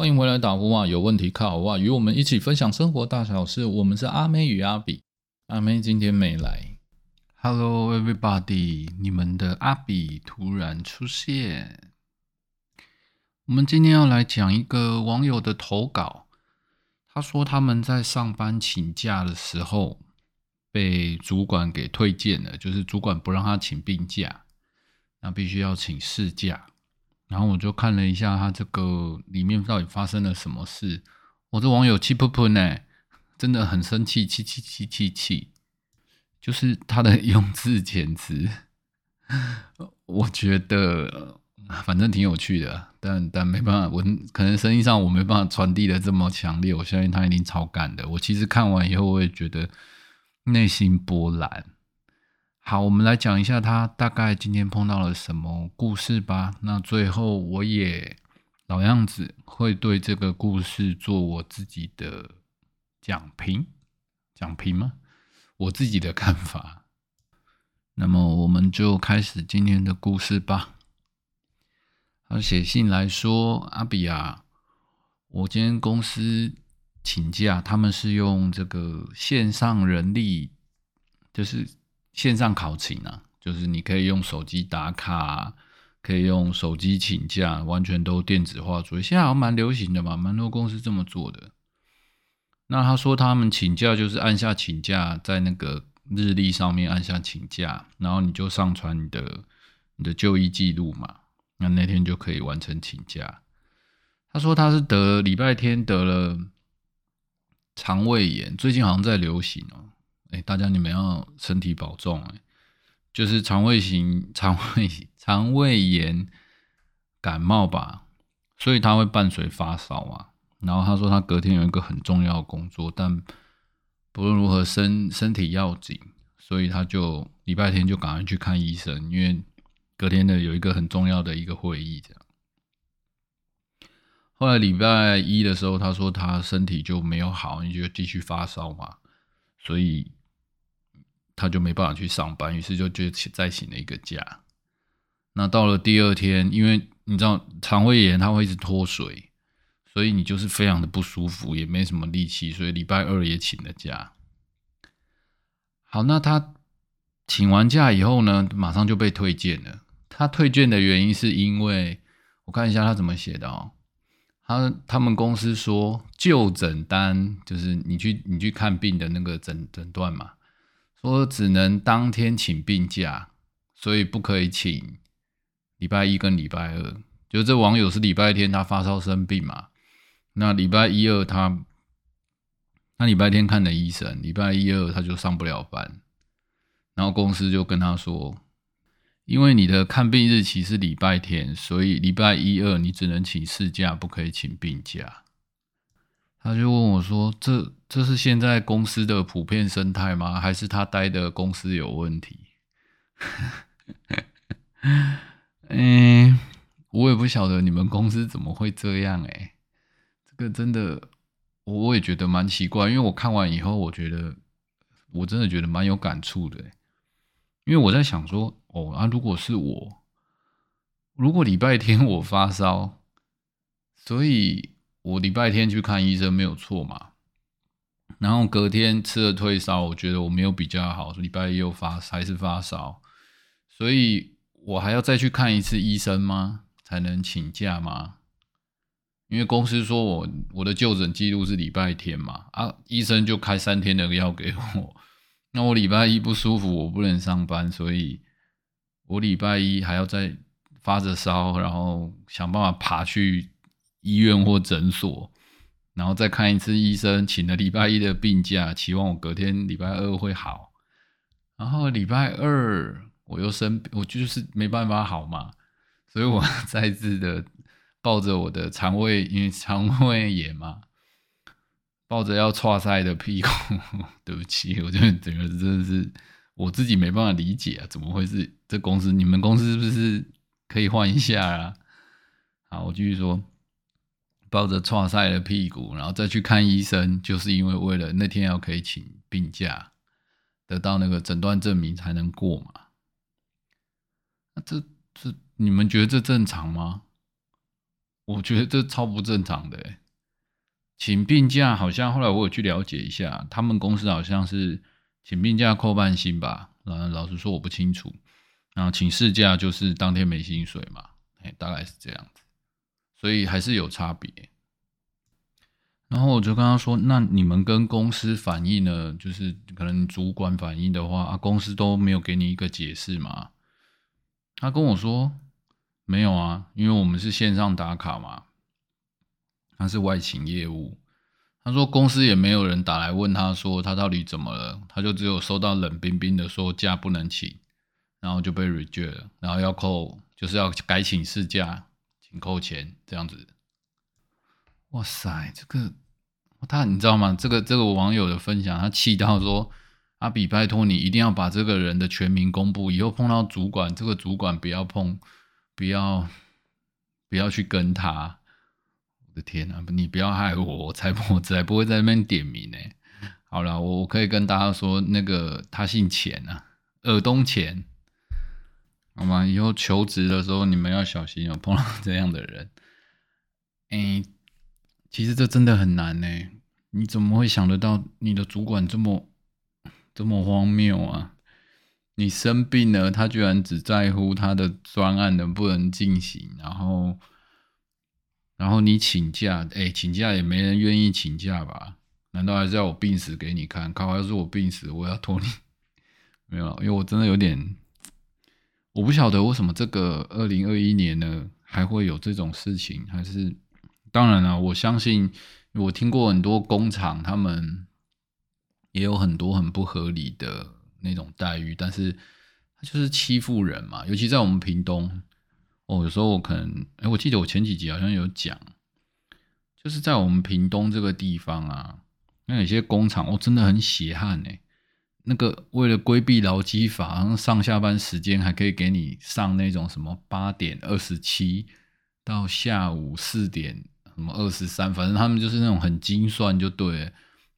欢迎回来打呼啊！有问题靠我啊！与我们一起分享生活大小事。我们是阿妹与阿比，阿妹今天没来。Hello everybody，你们的阿比突然出现。我们今天要来讲一个网友的投稿。他说他们在上班请假的时候被主管给推荐了，就是主管不让他请病假，那必须要请事假。然后我就看了一下他这个里面到底发生了什么事。我这网友气噗噗呢，真的很生气，气气气气气。就是他的 用字遣词，我觉得反正挺有趣的，但但没办法，我可能声音上我没办法传递的这么强烈。我相信他一定超感的。我其实看完以后，我也觉得内心波澜。好，我们来讲一下他大概今天碰到了什么故事吧。那最后我也老样子会对这个故事做我自己的讲评，讲评吗？我自己的看法。那么我们就开始今天的故事吧。他写信来说：“阿比亚，我今天公司请假，他们是用这个线上人力，就是。”线上考勤啊，就是你可以用手机打卡，可以用手机请假，完全都电子化作业。现在好像蛮流行的嘛，蛮多公司这么做的。那他说他们请假就是按下请假，在那个日历上面按下请假，然后你就上传你的你的就医记录嘛，那那天就可以完成请假。他说他是得礼拜天得了肠胃炎，最近好像在流行哦。哎，大家你们要身体保重哎，就是肠胃型肠胃肠胃炎感冒吧，所以他会伴随发烧啊。然后他说他隔天有一个很重要的工作，但不论如何身身体要紧，所以他就礼拜天就赶快去看医生，因为隔天的有一个很重要的一个会议这样。后来礼拜一的时候，他说他身体就没有好，你就继续发烧嘛，所以。他就没办法去上班，于是就就再请了一个假。那到了第二天，因为你知道肠胃炎它会一直脱水，所以你就是非常的不舒服，也没什么力气，所以礼拜二也请了假。好，那他请完假以后呢，马上就被推荐了。他推荐的原因是因为我看一下他怎么写的哦。他他们公司说就诊单就是你去你去看病的那个诊诊断嘛。说只能当天请病假，所以不可以请礼拜一跟礼拜二。就这网友是礼拜天他发烧生病嘛，那礼拜一二他，那礼拜天看的医生，礼拜一二他就上不了班，然后公司就跟他说，因为你的看病日期是礼拜天，所以礼拜一二你只能请事假，不可以请病假。他就问我说：“这这是现在公司的普遍生态吗？还是他待的公司有问题？” 嗯，我也不晓得你们公司怎么会这样哎，这个真的我也觉得蛮奇怪。因为我看完以后，我觉得我真的觉得蛮有感触的。因为我在想说，哦啊，如果是我，如果礼拜天我发烧，所以。我礼拜天去看医生没有错嘛，然后隔天吃了退烧，我觉得我没有比较好，礼拜一又发还是发烧，所以我还要再去看一次医生吗？才能请假吗？因为公司说我我的就诊记录是礼拜天嘛，啊，医生就开三天的药给我，那我礼拜一不舒服，我不能上班，所以我礼拜一还要再发着烧，然后想办法爬去。医院或诊所，然后再看一次医生，请了礼拜一的病假，期望我隔天礼拜二会好。然后礼拜二我又生，我就是没办法好嘛，所以我再次的抱着我的肠胃，因为肠胃炎嘛，抱着要岔塞的屁股。对不起，我就整个真的是我自己没办法理解啊，怎么会是这公司？你们公司是不是可以换一下啊？好，我继续说。抱着创晒的屁股，然后再去看医生，就是因为为了那天要可以请病假，得到那个诊断证明才能过嘛。那这这你们觉得这正常吗？我觉得这超不正常的。请病假好像后来我有去了解一下，他们公司好像是请病假扣半薪吧。老老实说我不清楚。然后请事假就是当天没薪水嘛，哎，大概是这样子，所以还是有差别。然后我就跟他说：“那你们跟公司反映呢？就是可能主管反映的话，啊，公司都没有给你一个解释嘛？”他跟我说：“没有啊，因为我们是线上打卡嘛，他是外勤业务。”他说：“公司也没有人打来问他说他到底怎么了，他就只有收到冷冰冰的说假不能请，然后就被 reject 了，然后要扣，就是要改请事假，扣钱这样子。”哇塞，这个他你知道吗？这个这个网友的分享，他气到说：“阿比，拜托你一定要把这个人的全名公布，以后碰到主管，这个主管不要碰，不要不要去跟他。”我的天哪，你不要害我，我才我才不会在那边点名呢。好了，我我可以跟大家说，那个他姓钱啊，尔东钱，好吗？以后求职的时候你们要小心哦，碰到这样的人，哎。其实这真的很难呢，你怎么会想得到你的主管这么这么荒谬啊？你生病了，他居然只在乎他的专案能不能进行，然后然后你请假，哎，请假也没人愿意请假吧？难道还是要我病死给你看？靠，要是我病死，我要拖你？没有，因为我真的有点，我不晓得为什么这个二零二一年呢还会有这种事情，还是？当然了，我相信我听过很多工厂，他们也有很多很不合理的那种待遇，但是他就是欺负人嘛。尤其在我们屏东，哦，有时候我可能，哎，我记得我前几集好像有讲，就是在我们屏东这个地方啊，那有些工厂，哦，真的很血汗哎。那个为了规避劳基法，上下班时间还可以给你上那种什么八点二十七到下午四点。什么二十三，反正他们就是那种很精算就对，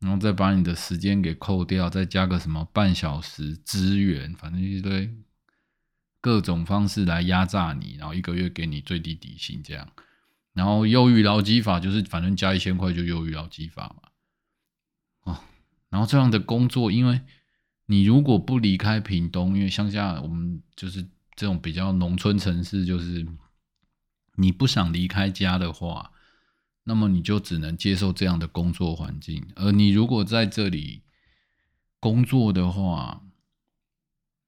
然后再把你的时间给扣掉，再加个什么半小时支援，反正一堆各种方式来压榨你，然后一个月给你最低底薪这样，然后优于劳基法就是反正加一千块就优于劳基法嘛，哦，然后这样的工作，因为你如果不离开屏东，因为乡下我们就是这种比较农村城市，就是你不想离开家的话。那么你就只能接受这样的工作环境，而你如果在这里工作的话，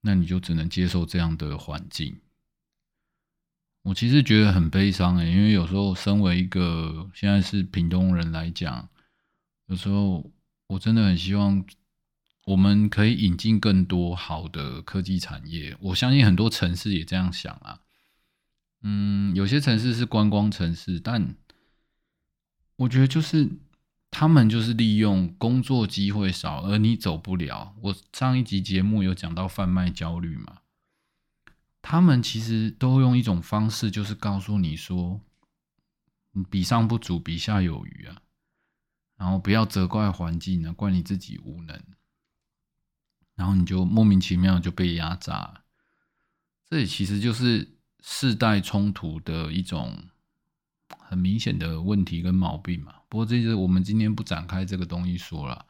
那你就只能接受这样的环境。我其实觉得很悲伤诶，因为有时候身为一个现在是屏东人来讲，有时候我真的很希望我们可以引进更多好的科技产业。我相信很多城市也这样想啊。嗯，有些城市是观光城市，但我觉得就是他们就是利用工作机会少，而你走不了。我上一集节目有讲到贩卖焦虑嘛，他们其实都用一种方式，就是告诉你说，比上不足，比下有余啊。然后不要责怪环境啊，怪你自己无能，然后你就莫名其妙就被压榨。这其实就是世代冲突的一种。很明显的问题跟毛病嘛，不过这是我们今天不展开这个东西说了。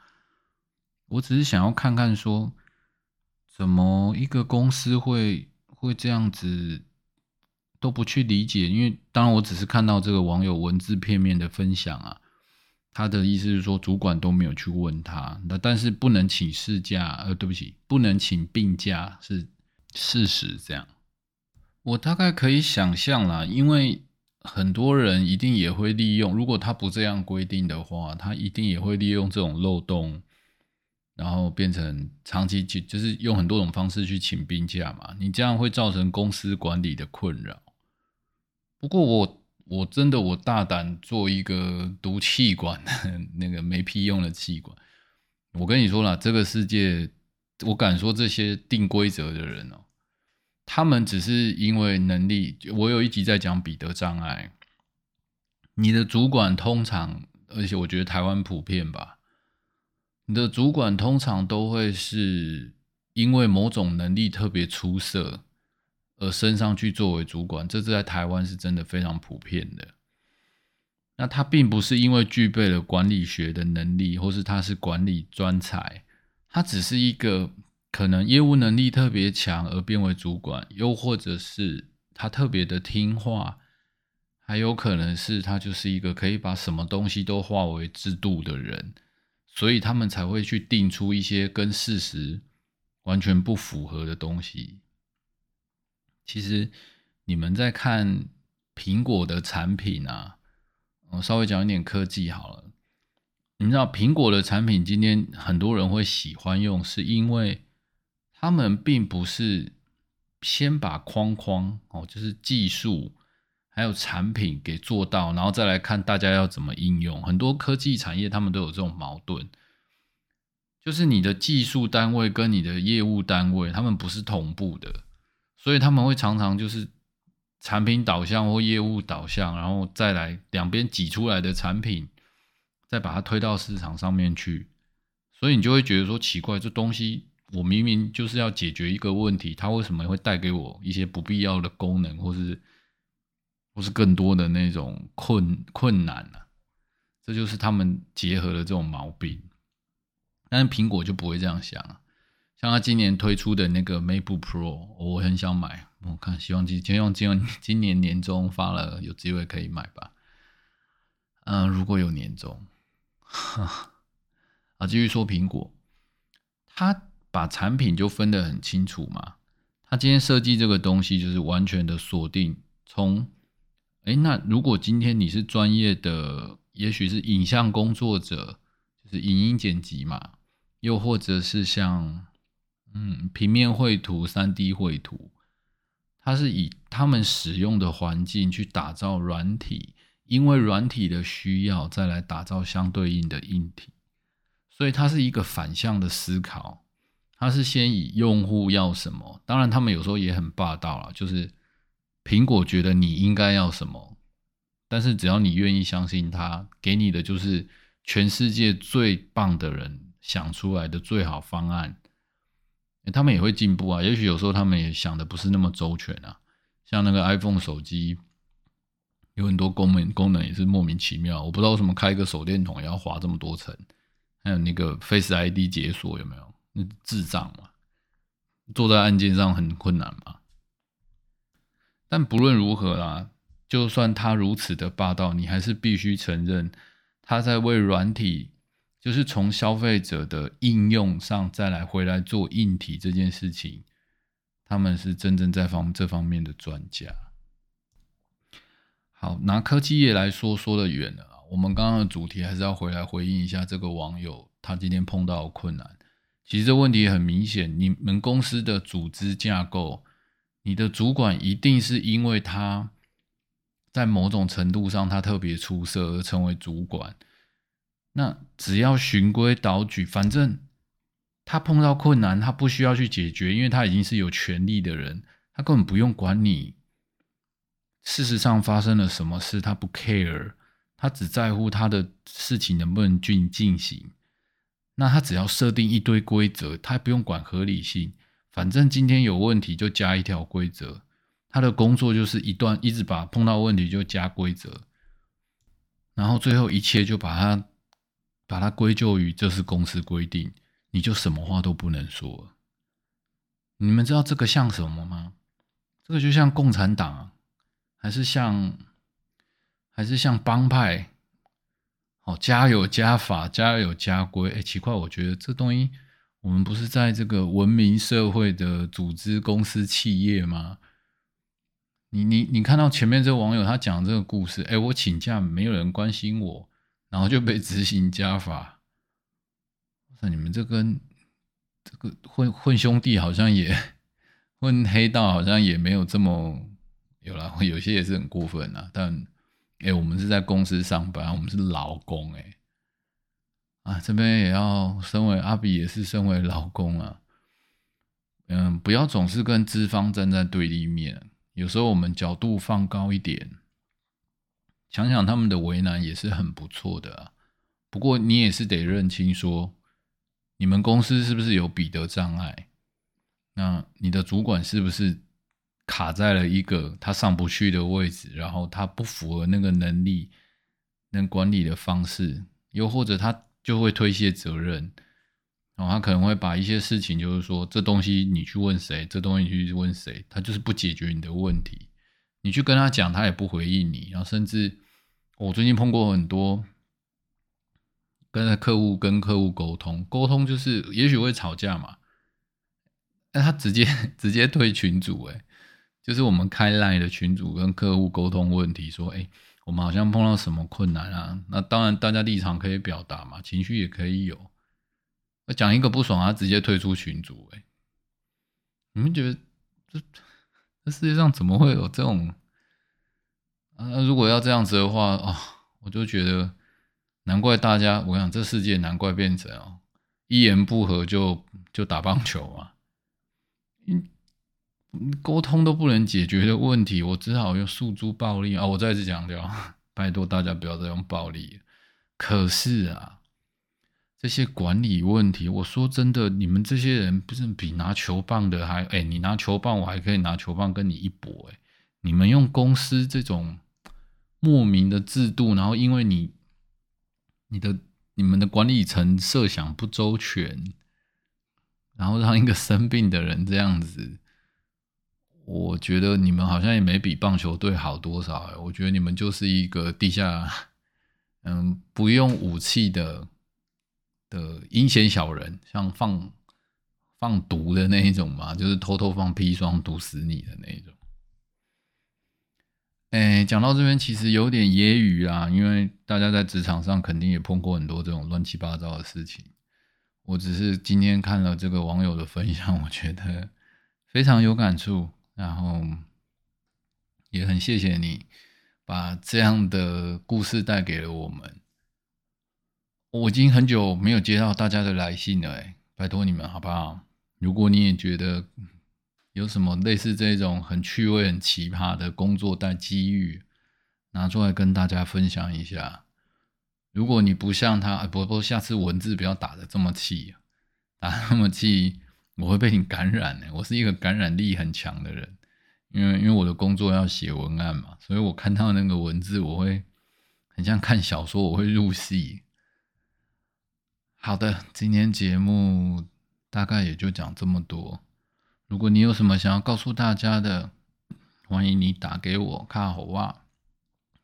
我只是想要看看说，怎么一个公司会会这样子都不去理解？因为当然我只是看到这个网友文字片面的分享啊，他的意思是说主管都没有去问他，那但是不能请事假，呃，对不起，不能请病假是事实。这样，我大概可以想象啦，因为。很多人一定也会利用，如果他不这样规定的话，他一定也会利用这种漏洞，然后变成长期请，就是用很多种方式去请病假嘛。你这样会造成公司管理的困扰。不过我我真的我大胆做一个毒气管 那个没屁用的气管。我跟你说了，这个世界，我敢说这些定规则的人哦。他们只是因为能力，我有一集在讲彼得障碍。你的主管通常，而且我觉得台湾普遍吧，你的主管通常都会是因为某种能力特别出色而升上去作为主管，这是在台湾是真的非常普遍的。那他并不是因为具备了管理学的能力，或是他是管理专才，他只是一个可能业务能力特别强而变为主管，又或者是他特别的听话，还有可能是他就是一个可以把什么东西都化为制度的人，所以他们才会去定出一些跟事实完全不符合的东西。其实你们在看苹果的产品啊。我稍微讲一点科技好了。你知道苹果的产品今天很多人会喜欢用，是因为他们并不是先把框框哦，就是技术还有产品给做到，然后再来看大家要怎么应用。很多科技产业他们都有这种矛盾，就是你的技术单位跟你的业务单位他们不是同步的，所以他们会常常就是。产品导向或业务导向，然后再来两边挤出来的产品，再把它推到市场上面去，所以你就会觉得说奇怪，这东西我明明就是要解决一个问题，它为什么会带给我一些不必要的功能，或是或是更多的那种困困难呢？这就是他们结合的这种毛病。但是苹果就不会这样想啊，像他今年推出的那个 MacBook Pro，我很想买。我看，希望今希望今今年年终发了，有机会可以买吧。嗯，如果有年终，啊，继续说苹果，他把产品就分得很清楚嘛。他今天设计这个东西，就是完全的锁定。从，哎，那如果今天你是专业的，也许是影像工作者，就是影音剪辑嘛，又或者是像，嗯，平面绘图、三 D 绘图。它是以他们使用的环境去打造软体，因为软体的需要再来打造相对应的硬体，所以它是一个反向的思考。它是先以用户要什么，当然他们有时候也很霸道了，就是苹果觉得你应该要什么，但是只要你愿意相信它，给你的就是全世界最棒的人想出来的最好方案。他们也会进步啊，也许有时候他们也想的不是那么周全啊。像那个 iPhone 手机，有很多功能功能也是莫名其妙，我不知道为什么开一个手电筒要划这么多层。还有那个 Face ID 解锁有没有？那智障嘛，坐在按键上很困难嘛。但不论如何啦，就算他如此的霸道，你还是必须承认他在为软体。就是从消费者的应用上再来回来做硬体这件事情，他们是真正在方这方面的专家。好，拿科技业来说，说的远了。我们刚刚的主题还是要回来回应一下这个网友他今天碰到的困难。其实这问题很明显，你们公司的组织架构，你的主管一定是因为他在某种程度上他特别出色而成为主管。那只要循规蹈矩，反正他碰到困难，他不需要去解决，因为他已经是有权利的人，他根本不用管你。事实上发生了什么事，他不 care，他只在乎他的事情能不能进进行。那他只要设定一堆规则，他不用管合理性，反正今天有问题就加一条规则。他的工作就是一段一直把碰到问题就加规则，然后最后一切就把它。把它归咎于这是公司规定，你就什么话都不能说。你们知道这个像什么吗？这个就像共产党，还是像，还是像帮派？哦，家有家法，家有家规。哎，奇怪，我觉得这东西，我们不是在这个文明社会的组织、公司、企业吗？你你你看到前面这个网友他讲这个故事，哎，我请假没有人关心我。然后就被执行家法。那你们这跟这个混混兄弟好像也 混黑道，好像也没有这么有了。有些也是很过分啊。但哎，我们是在公司上班，我们是劳工哎。啊，这边也要身为阿比，也是身为劳工啊。嗯，不要总是跟资方站在对立面。有时候我们角度放高一点。想想他们的为难也是很不错的啊，不过你也是得认清说，你们公司是不是有彼得障碍？那你的主管是不是卡在了一个他上不去的位置，然后他不符合那个能力，能管理的方式，又或者他就会推卸责任，然后他可能会把一些事情，就是说这东西你去问谁，这东西去问谁，他就是不解决你的问题。你去跟他讲，他也不回应你，然后甚至我最近碰过很多跟客户跟客户沟通，沟通就是也许会吵架嘛，那他直接直接退群组，诶就是我们开赖的群组跟客户沟通问题，说，哎，我们好像碰到什么困难啊？那当然大家立场可以表达嘛，情绪也可以有。我讲一个不爽，他直接退出群组，哎，你们觉得这？这世界上怎么会有这种？啊，如果要这样子的话啊，我就觉得难怪大家，我想这世界难怪变成哦，一言不合就就打棒球啊，嗯，沟通都不能解决的问题，我只好用诉诸暴力啊！我再次强调，拜托大家不要再用暴力。可是啊。这些管理问题，我说真的，你们这些人不是比拿球棒的还哎？你拿球棒，我还可以拿球棒跟你一搏哎！你们用公司这种莫名的制度，然后因为你你的你们的管理层设想不周全，然后让一个生病的人这样子，我觉得你们好像也没比棒球队好多少！我觉得你们就是一个地下 嗯不用武器的。的阴险小人，像放放毒的那一种嘛，就是偷偷放砒霜毒死你的那一种。哎，讲到这边其实有点揶揄啊，因为大家在职场上肯定也碰过很多这种乱七八糟的事情。我只是今天看了这个网友的分享，我觉得非常有感触，然后也很谢谢你把这样的故事带给了我们。我已经很久没有接到大家的来信了，哎，拜托你们好不好？如果你也觉得有什么类似这种很趣味、很奇葩的工作带机遇，拿出来跟大家分享一下。如果你不像他，不不，下次文字不要打的这么气，打那么气，我会被你感染的。我是一个感染力很强的人，因为因为我的工作要写文案嘛，所以我看到那个文字，我会很像看小说，我会入戏。好的，今天节目大概也就讲这么多。如果你有什么想要告诉大家的，欢迎你打给我卡好哇。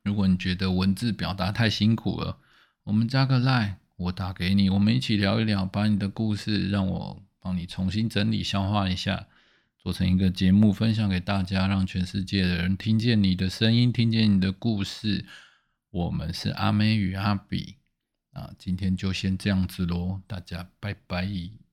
如果你觉得文字表达太辛苦了，我们加个 line，我打给你，我们一起聊一聊，把你的故事让我帮你重新整理消化一下，做成一个节目分享给大家，让全世界的人听见你的声音，听见你的故事。我们是阿美与阿比。啊，今天就先这样子喽，大家拜拜。